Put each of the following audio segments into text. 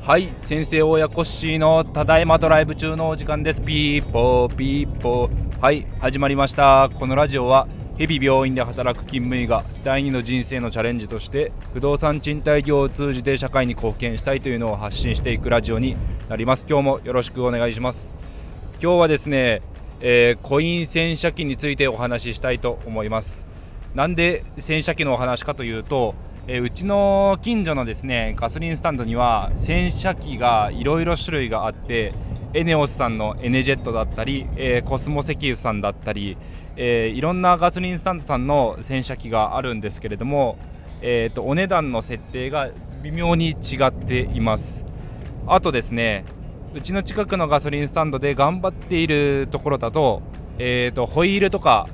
はい先生親コッシーのただいまドライブ中のお時間です。ピーポーピーポー。はい始まりました。このラジオは日々病院で働く勤務医が第二の人生のチャレンジとして不動産賃貸業を通じて社会に貢献したいというのを発信していくラジオになります。今日もよろしくお願いします。今日はですね、えー、コイン洗車機についてお話ししたいと思います。なんで洗車機のお話かというとえー、うちの近所のですねガソリンスタンドには洗車機がいろいろ種類があってエネオスさんのエネジェットだったり、えー、コスモ石油さんだったり、えー、いろんなガソリンスタンドさんの洗車機があるんですけれども、えーと、お値段の設定が微妙に違っています。あとですねうちの近くのガソリンスタンドで頑張っているところだと,、えーとホイールとか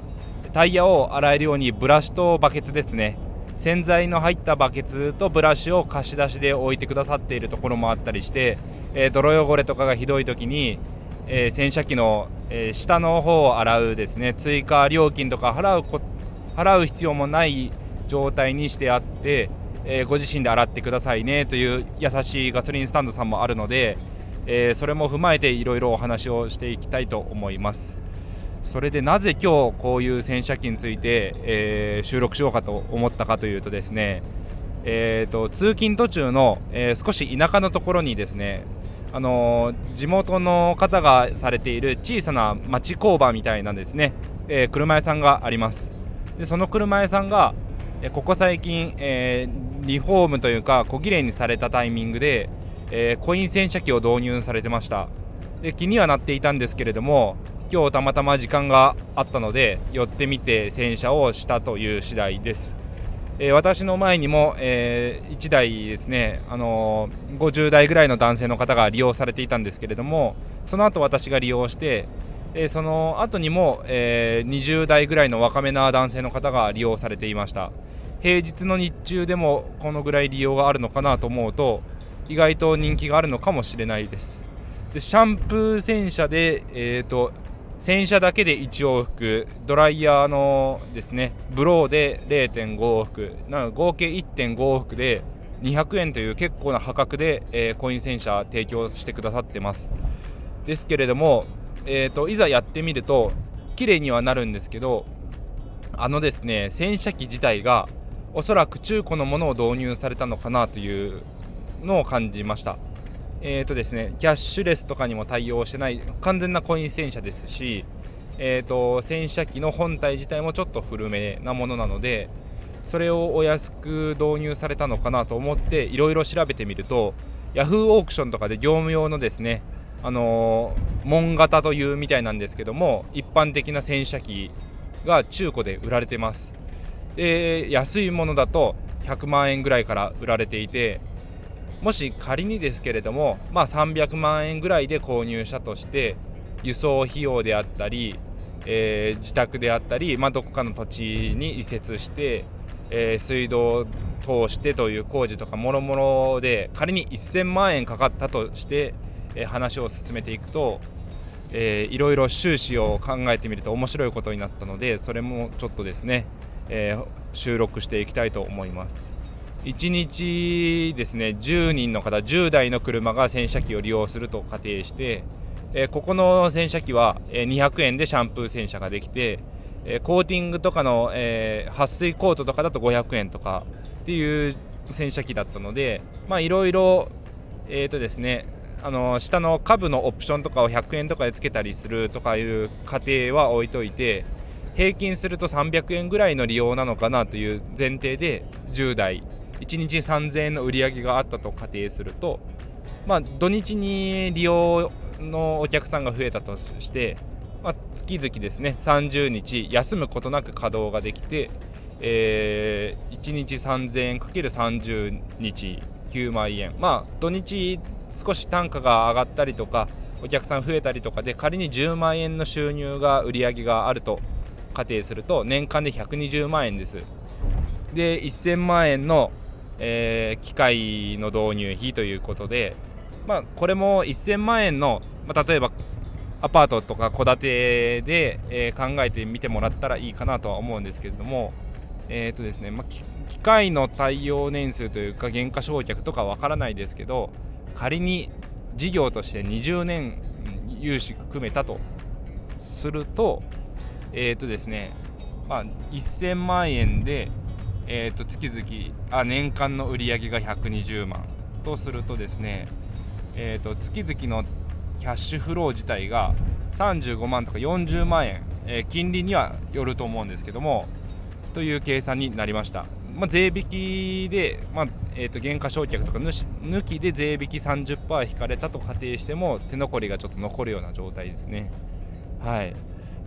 タイヤを洗えるようにブラシとバケツですね。洗剤の入ったバケツとブラシを貸し出しで置いてくださっているところもあったりして、えー、泥汚れとかがひどい時に、えー、洗車機の、えー、下の方を洗うですね。追加料金とか払うこ払う必要もない状態にしてあって、えご自身で洗ってくださいね。という優しいガソリンスタンドさんもあるので、えそれも踏まえていろいろお話をしていきたいと思います。それでなぜ今日こういう洗車機について、えー、収録しようかと思ったかというとですね、えーと、通勤途中の、えー、少し田舎のところにですねあのー、地元の方がされている小さな町工場みたいなですね、えー、車屋さんがあります。でその車屋さんが、えここ最近、えリフォームというか小綺麗にされたタイミングで、えコイン洗車機を導入されてました。で気にはなっていたんですけれども今日たまたま時間があったので寄ってみて洗車をしたという次第です、えー、私の前にも、えー、1台ですね、あのー、50代ぐらいの男性の方が利用されていたんですけれどもその後私が利用して、えその後にも、え20代ぐらいの若めな男性の方が利用されていました。平日の日中でもこのぐらい利用があるのかなと思うと意外と人気があるのかもしれないです。でシャンプー洗車で、えーと洗車だけで1往復。ドライヤーのですねブローで0.5往復。なの合計1.5往復で200円という結構な破格で、えー、コイン洗車提供してくださってます。ですけれども、えーと、いざやってみると綺麗にはなるんですけどあのですね洗車機自体がおそらく中古のものを導入されたのかなというのを感じました。えーとですね、キャッシュレスとかにも対応してない完全なコイン洗車ですし、えーと、洗車機の本体自体もちょっと古めなものなのでそれをお安く導入されたのかなと思っていろいろ調べてみると Yahoo オークションとかで業務用のですねあのー、門型というみたいなんですけども一般的な洗車機が中古で売られてます。で安いものだと100万円ぐらいから売られていてもし仮にですけれども、まあ、300万円ぐらいで購入したとして輸送費用であったり、えー、自宅であったり、まあ、どこかの土地に移設して、えー、水道を通してという工事とかもろもろで仮に1000万円かかったとして、えー、話を進めていくと、えー、いろいろ収支を考えてみると面白いことになったのでそれもちょっとですね、え収録していきたいと思います。1日ですね10人の方10台の車が洗車機を利用すると仮定して、えー、ここの洗車機は、えー、200円でシャンプー洗車ができて、えー、コーティングとかの、えー、撥水コートとかだと500円とかっていう洗車機だったのでまあいろいろえっ、とですねあの下の下部のオプションとかを100円とかでつけたりするとかいう過程は置いといて平均すると300円ぐらいの利用なのかなという前提で10台1日3000円の売り上げがあったと仮定すると、まあ、土日に利用のお客さんが増えたとして、まあ、月々ですね30日休むことなく稼働ができて、えー、1日3000円かける30日9万円。まあ土日少し単価が上がったりとかお客さん増えたりとかで仮に10万円の収入が売り上げがあると仮定すると年間で120万円です。で1000万円のえー、機械の導入費ということで、まあ、これも1000万円の、まあ、例えばアパートとか戸建てで、えー、考えてみてもらったらいいかなとは思うんですけれどもえーとですねまあ、機械の耐用年数というか減価償却とかわからないですけど仮に事業として20年融資が組めたとするとえ、ー、とですねまあ、1000万円で、えー、と月々あ年間の売り上げが120万。とするとですね、えー、と月々のキャッシュフロー自体が35万とか40万円、えー、金利にはよると思うんですけどもという計算になりました、まあ、税引きで、まあえー、と減価償却とか抜きで税引き30%引かれたと仮定しても手残りがちょっと残るような状態ですね。はい。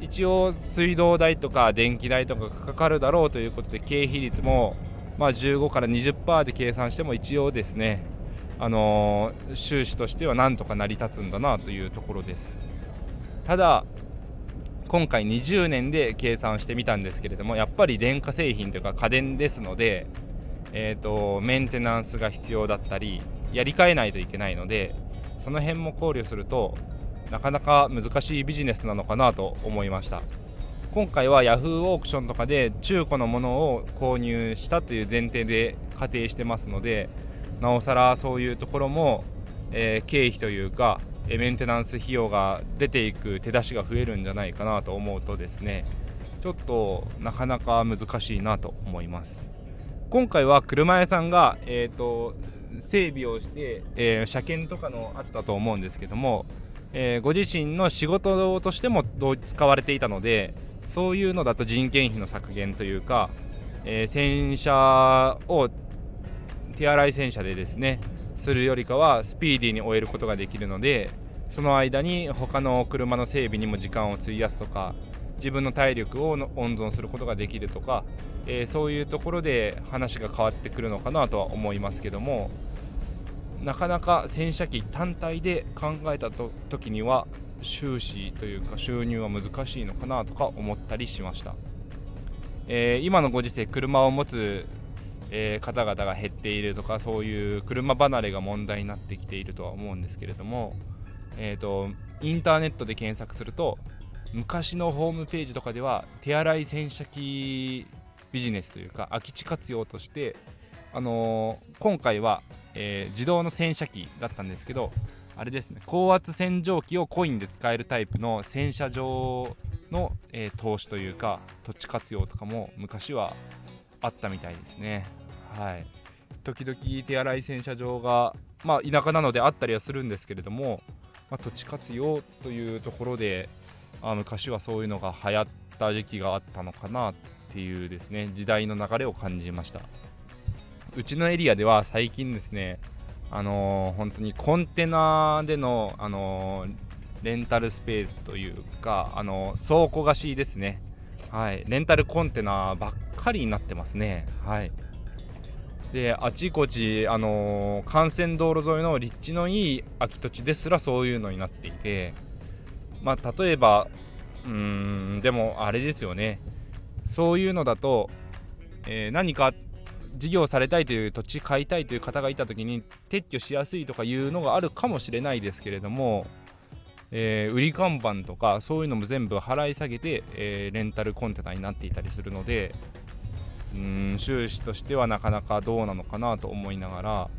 一応水道代とか電気代とかかかるだろうということで経費率もまあ15から20%で計算しても一応ですねあの、収支としてはなんとか成り立つんだなというところです。ただ今回20年で計算してみたんですけれどもやっぱり電化製品というか家電ですので、えーと、メンテナンスが必要だったりやり替えないといけないのでその辺も考慮するとなかなか難しいビジネスなのかなと思いました。今回は Yahoo オークションとかで中古のものを購入したという前提で仮定してますのでなおさらそういうところも、えー、経費というかメンテナンス費用が出ていく手出しが増えるんじゃないかなと思うとですねちょっとなかなか難しいなと思います。今回は車屋さんが、えーと、整備をして、えー、車検とかのあったと思うんですけども、えー、ご自身の仕事としても使われていたのでそういうのだと人件費の削減というか、えー、洗車を手洗い洗車でですねするよりかはスピーディーに終えることができるのでその間に他の車の整備にも時間を費やすとか自分の体力を温存することができるとか、えー、そういうところで話が変わってくるのかなとは思いますけどもなかなか洗車機単体で考えた時には収支というか収入は難しいのかなとか思ったりしました、えー、今のご時世車を持つえー、方々が減っているとかそういう車離れが問題になってきているとは思うんですけれども、えーと、インターネットで検索すると昔のホームページとかでは手洗い洗車機ビジネスというか空き地活用として、あのー、今回は、えー、自動の洗車機だったんですけどあれですね高圧洗浄機をコインで使えるタイプの洗車場の、えー、投資というか土地活用とかも昔はあったみたいですね。はい、時々手洗い洗車場が、まあ、田舎なのであったりはするんですけれども、まあ、土地活用というところであ昔はそういうのが流行った時期があったのかなっていうですね時代の流れを感じましたうちのエリアでは最近ですねあのー、本当にコンテナでの、あのー、レンタルスペースというか、あのー、倉庫貸しですね。はい、レンタルコンテナばっかりになってますね。はい、であちこち、あの、幹線道路沿いの立地のいい空き土地ですらそういうのになっていて、まあ、例えばうーんでもあれですよね。そういうのだと、えー、何か事業されたいという土地買いたいという方がいた時に撤去しやすいとかいうのがあるかもしれないですけれどもえー、売り看板とかそういうのも全部払い下げて、えー、レンタルコンテナになっていたりするのでうん収支としてはなかなかどうなのかなと思いながら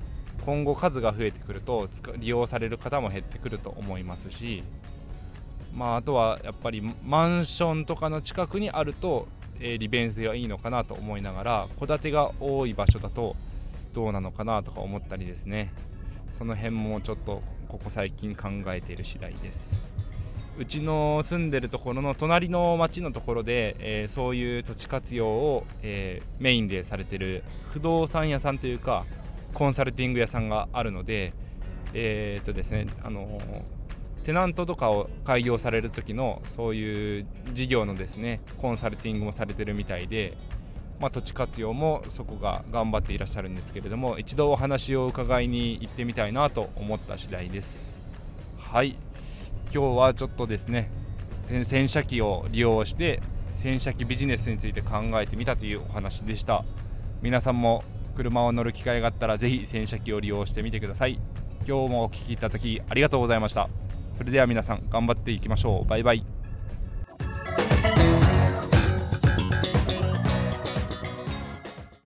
今後数が増えてくると利用される方も減ってくると思いますし、まあ、あとはやっぱりマンションとかの近くにあると、え、利便性はいいのかなと思いながら戸建てが多い場所だとどうなのかなとか思ったりですね。その辺もちょっとここ最近考えている次第です。うちの住んでるところの隣の町のところで、えー、そういう土地活用を、えー、メインでされてる不動産屋さんというかコンサルティング屋さんがあるのでえー、っとですねあのテナントとかを開業される時のそういう事業のですねコンサルティングもされてるみたいでまあ、土地活用もそこが頑張っていらっしゃるんですけれども一度お話を伺いに行ってみたいなと思った次第です。はい。今日はちょっとですね洗車機を利用して洗車機ビジネスについて考えてみたというお話でした。皆さんも車を乗る機会があったらぜひ洗車機を利用してみてください。今日もお聴きいただきありがとうございました。それでは皆さん頑張っていきましょう。バイバイ。